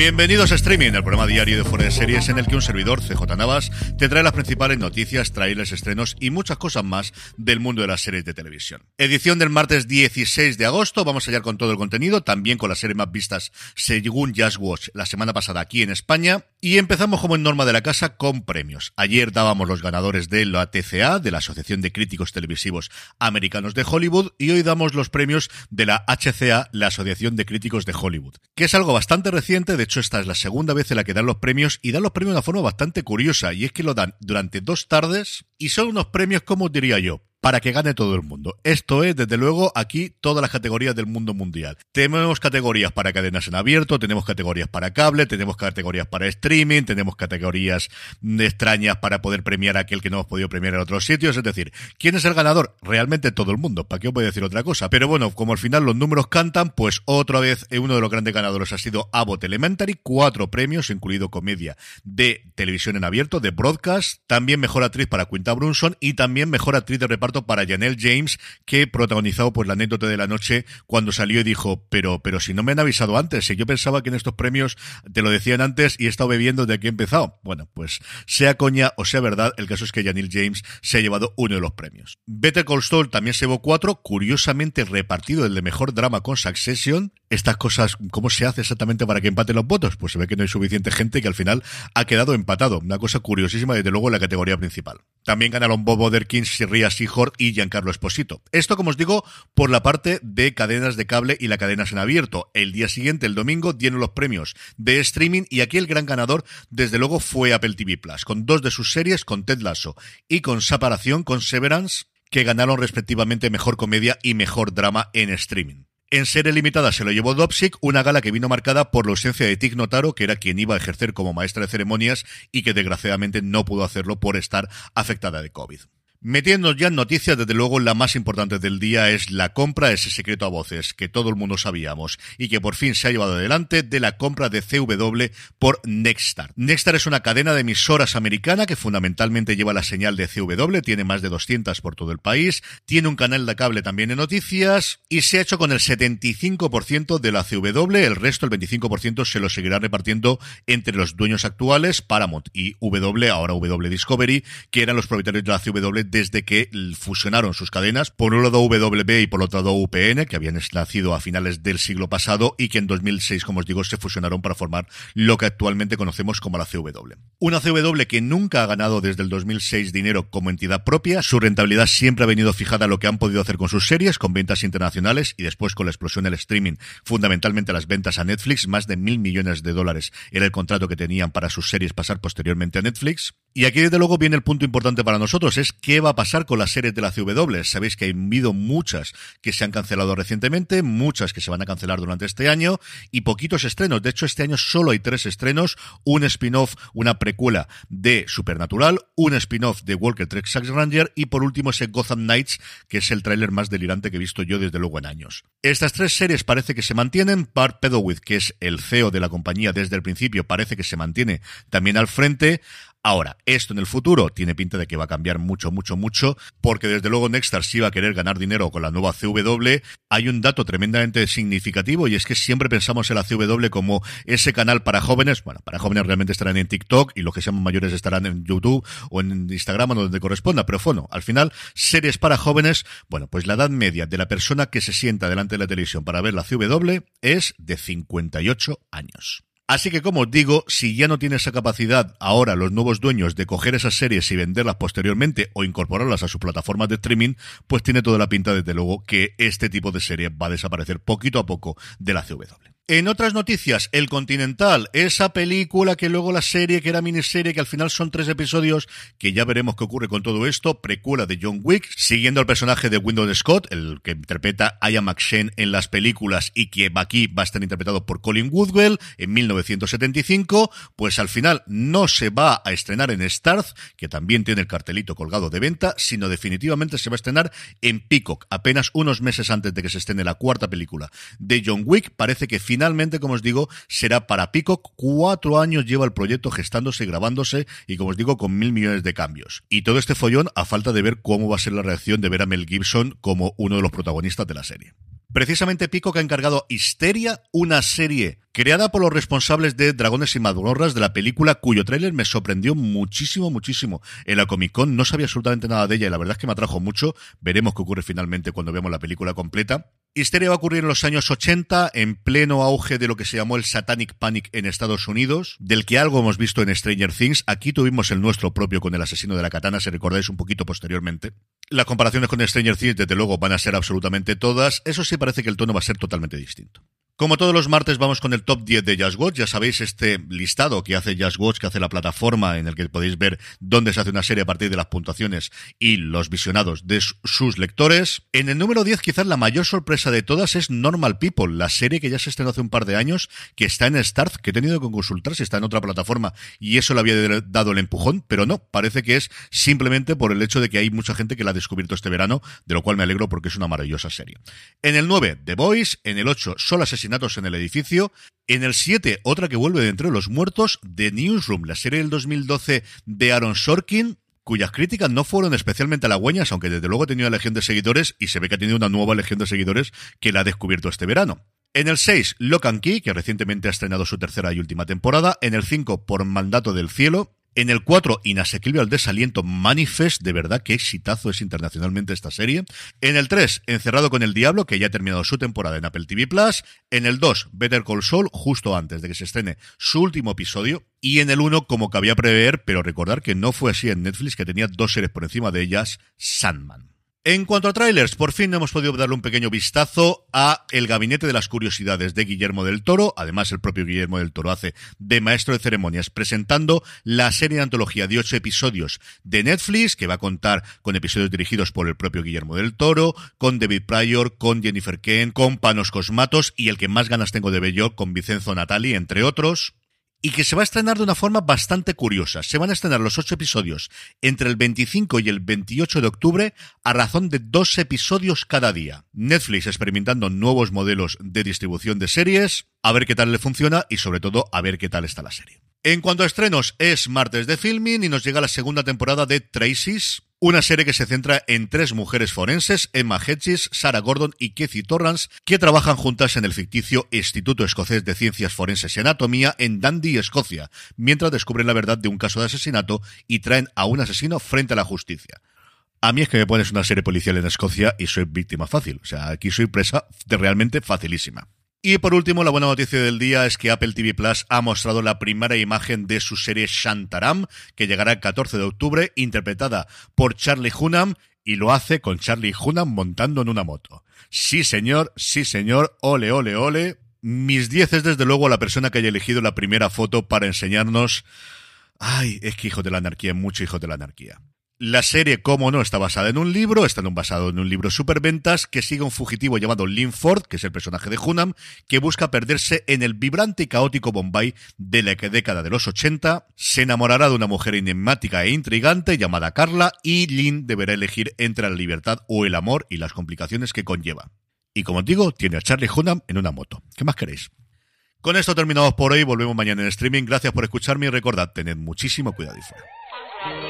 Bienvenidos a Streaming, el programa diario de Fuera de Series en el que un servidor, CJ Navas, te trae las principales noticias, trailers, estrenos y muchas cosas más del mundo de las series de televisión. Edición del martes 16 de agosto, vamos a hallar con todo el contenido, también con las series más vistas según Just Watch la semana pasada aquí en España. Y empezamos como en norma de la casa con premios. Ayer dábamos los ganadores de la TCA, de la Asociación de Críticos Televisivos Americanos de Hollywood, y hoy damos los premios de la HCA, la Asociación de Críticos de Hollywood, que es algo bastante reciente, de hecho esta es la segunda vez en la que dan los premios y dan los premios de una forma bastante curiosa, y es que lo dan durante dos tardes y son unos premios, como diría yo, para que gane todo el mundo. Esto es, desde luego, aquí todas las categorías del mundo mundial. Tenemos categorías para cadenas en abierto, tenemos categorías para cable, tenemos categorías para streaming, tenemos categorías extrañas para poder premiar a aquel que no hemos podido premiar en otros sitios. Es decir, ¿quién es el ganador? Realmente todo el mundo. ¿Para qué os voy a decir otra cosa? Pero bueno, como al final los números cantan, pues otra vez eh, uno de los grandes ganadores ha sido Abbott Elementary, cuatro premios, incluido comedia de televisión en abierto, de broadcast, también mejor actriz para Quinta Brunson y también mejor actriz de reparto para Janelle James, que protagonizado pues la anécdota de la noche cuando salió y dijo, pero, pero si no me han avisado antes, si yo pensaba que en estos premios te lo decían antes y he estado bebiendo que he empezado. Bueno, pues sea coña o sea verdad, el caso es que Janelle James se ha llevado uno de los premios. Better Call Saul también se llevó cuatro, curiosamente repartido el de mejor drama con Succession. Estas cosas, ¿cómo se hace exactamente para que empaten los votos? Pues se ve que no hay suficiente gente que al final ha quedado empatado. Una cosa curiosísima, desde luego, en la categoría principal. También ganaron Bob Oderkins, Ria Seahorn y Giancarlo Esposito. Esto, como os digo, por la parte de cadenas de cable y la cadenas en abierto. El día siguiente, el domingo, dieron los premios de streaming y aquí el gran ganador, desde luego, fue Apple TV Plus, con dos de sus series, con Ted Lasso y con Separación, con Severance, que ganaron respectivamente mejor comedia y mejor drama en streaming. En serie limitada se lo llevó Dopsic, una gala que vino marcada por la ausencia de Tig Notaro, que era quien iba a ejercer como maestra de ceremonias y que desgraciadamente no pudo hacerlo por estar afectada de COVID. Metiendo ya en noticias, desde luego la más importante del día es la compra, de ese secreto a voces que todo el mundo sabíamos y que por fin se ha llevado adelante de la compra de CW por Nexstar. Nexstar es una cadena de emisoras americana que fundamentalmente lleva la señal de CW, tiene más de 200 por todo el país, tiene un canal de cable también de noticias y se ha hecho con el 75% de la CW, el resto, el 25%, se lo seguirá repartiendo entre los dueños actuales, Paramount y W, ahora W Discovery, que eran los propietarios de la CW desde que fusionaron sus cadenas, por un lado WB y por otro lado UPN, que habían nacido a finales del siglo pasado y que en 2006, como os digo, se fusionaron para formar lo que actualmente conocemos como la CW. Una CW que nunca ha ganado desde el 2006 dinero como entidad propia, su rentabilidad siempre ha venido fijada a lo que han podido hacer con sus series, con ventas internacionales y después con la explosión del streaming, fundamentalmente las ventas a Netflix, más de mil millones de dólares era el contrato que tenían para sus series pasar posteriormente a Netflix. Y aquí desde luego viene el punto importante para nosotros, es qué va a pasar con las series de la CW. Sabéis que ha habido muchas que se han cancelado recientemente, muchas que se van a cancelar durante este año y poquitos estrenos. De hecho, este año solo hay tres estrenos, un spin-off, una precuela de Supernatural, un spin-off de Walker Trek Sax Ranger y por último ese Gotham Knights, que es el tráiler más delirante que he visto yo desde luego en años. Estas tres series parece que se mantienen. Bart Pedowitz, que es el CEO de la compañía desde el principio, parece que se mantiene también al frente. Ahora, esto en el futuro tiene pinta de que va a cambiar mucho, mucho, mucho, porque desde luego Nextstar sí va a querer ganar dinero con la nueva CW. Hay un dato tremendamente significativo y es que siempre pensamos en la CW como ese canal para jóvenes. Bueno, para jóvenes realmente estarán en TikTok y los que sean mayores estarán en YouTube o en Instagram o donde corresponda. Pero bueno, al final, series para jóvenes, bueno, pues la edad media de la persona que se sienta delante de la televisión para ver la CW es de 58 años. Así que, como os digo, si ya no tiene esa capacidad ahora los nuevos dueños de coger esas series y venderlas posteriormente o incorporarlas a sus plataformas de streaming, pues tiene toda la pinta, desde luego, que este tipo de serie va a desaparecer poquito a poco de la CW. En otras noticias, El Continental, esa película que luego la serie, que era miniserie, que al final son tres episodios, que ya veremos qué ocurre con todo esto, precuela de John Wick, siguiendo al personaje de Wyndham Scott, el que interpreta a Ian McShane en las películas y que aquí va a estar interpretado por Colin Woodwell en 1975, pues al final no se va a estrenar en Starz, que también tiene el cartelito colgado de venta, sino definitivamente se va a estrenar en Peacock, apenas unos meses antes de que se estrene la cuarta película de John Wick, parece que finalmente, como os digo, será para Peacock. Cuatro años lleva el proyecto gestándose, grabándose y, como os digo, con mil millones de cambios. Y todo este follón a falta de ver cómo va a ser la reacción de ver a Mel Gibson como uno de los protagonistas de la serie. Precisamente Pico que ha encargado Histeria, una serie creada por los responsables de Dragones y Madurorras de la película, cuyo tráiler me sorprendió muchísimo, muchísimo. En la Comic Con no sabía absolutamente nada de ella y la verdad es que me atrajo mucho. Veremos qué ocurre finalmente cuando veamos la película completa. Histeria va a ocurrir en los años 80, en pleno auge de lo que se llamó el Satanic Panic en Estados Unidos, del que algo hemos visto en Stranger Things. Aquí tuvimos el nuestro propio con el asesino de la katana, si recordáis un poquito posteriormente. Las comparaciones con Stranger Things, desde luego, van a ser absolutamente todas. Eso sí parece que el tono va a ser totalmente distinto. Como todos los martes vamos con el top 10 de Just Watch. Ya sabéis este listado que hace Just Watch, que hace la plataforma en el que podéis ver dónde se hace una serie a partir de las puntuaciones y los visionados de sus lectores. En el número 10 quizás la mayor sorpresa de todas es Normal People, la serie que ya se estrenó hace un par de años, que está en Starz, que he tenido que consultar si está en otra plataforma y eso le había dado el empujón, pero no, parece que es simplemente por el hecho de que hay mucha gente que la ha descubierto este verano, de lo cual me alegro porque es una maravillosa serie. En el 9, The Boys, en el 8, Solo En el edificio. En el 7, otra que vuelve de entre los muertos, The Newsroom, la serie del 2012 de Aaron Sorkin, cuyas críticas no fueron especialmente halagüeñas, aunque desde luego ha tenido una legión de seguidores y se ve que ha tenido una nueva legión de seguidores que la ha descubierto este verano. En el 6, Lock and Key, que recientemente ha estrenado su tercera y última temporada. En el 5, Por Mandato del Cielo. En el 4, Inasequible al Desaliento, Manifest, de verdad que exitazo es internacionalmente esta serie. En el 3, Encerrado con el Diablo, que ya ha terminado su temporada en Apple TV Plus. En el 2, Better Call Saul, justo antes de que se estrene su último episodio. Y en el 1, como cabía prever, pero recordar que no fue así en Netflix, que tenía dos series por encima de ellas, Sandman. En cuanto a trailers, por fin hemos podido darle un pequeño vistazo a El Gabinete de las Curiosidades de Guillermo del Toro. Además, el propio Guillermo del Toro hace de maestro de ceremonias, presentando la serie de antología de ocho episodios de Netflix, que va a contar con episodios dirigidos por el propio Guillermo del Toro, con David Pryor, con Jennifer Kent, con Panos Cosmatos y el que más ganas tengo de yo, con Vicenzo Natali, entre otros y que se va a estrenar de una forma bastante curiosa. Se van a estrenar los ocho episodios entre el 25 y el 28 de octubre a razón de dos episodios cada día. Netflix experimentando nuevos modelos de distribución de series, a ver qué tal le funciona y sobre todo a ver qué tal está la serie. En cuanto a estrenos, es martes de filming y nos llega la segunda temporada de Tracy's, una serie que se centra en tres mujeres forenses, Emma Hedges, Sarah Gordon y Kathy Torrance, que trabajan juntas en el ficticio Instituto Escocés de Ciencias Forenses y Anatomía en Dundee, Escocia, mientras descubren la verdad de un caso de asesinato y traen a un asesino frente a la justicia. A mí es que me pones una serie policial en Escocia y soy víctima fácil. O sea, aquí soy presa de realmente facilísima. Y por último, la buena noticia del día es que Apple TV Plus ha mostrado la primera imagen de su serie Shantaram, que llegará el 14 de octubre, interpretada por Charlie Hunnam, y lo hace con Charlie Hunnam montando en una moto. Sí, señor, sí, señor, ole, ole, ole. Mis 10 es desde luego la persona que haya elegido la primera foto para enseñarnos... Ay, es que hijo de la anarquía, mucho hijo de la anarquía. La serie, como no, está basada en un libro, está basado en un libro superventas que sigue un fugitivo llamado Linford, que es el personaje de Hunam, que busca perderse en el vibrante y caótico Bombay de la década de los 80, se enamorará de una mujer enigmática e intrigante llamada Carla y Lynn deberá elegir entre la libertad o el amor y las complicaciones que conlleva. Y como digo, tiene a Charlie Hunnam en una moto. ¿Qué más queréis? Con esto terminamos por hoy, volvemos mañana en streaming. Gracias por escucharme y recordad, tened muchísimo cuidado y fuera.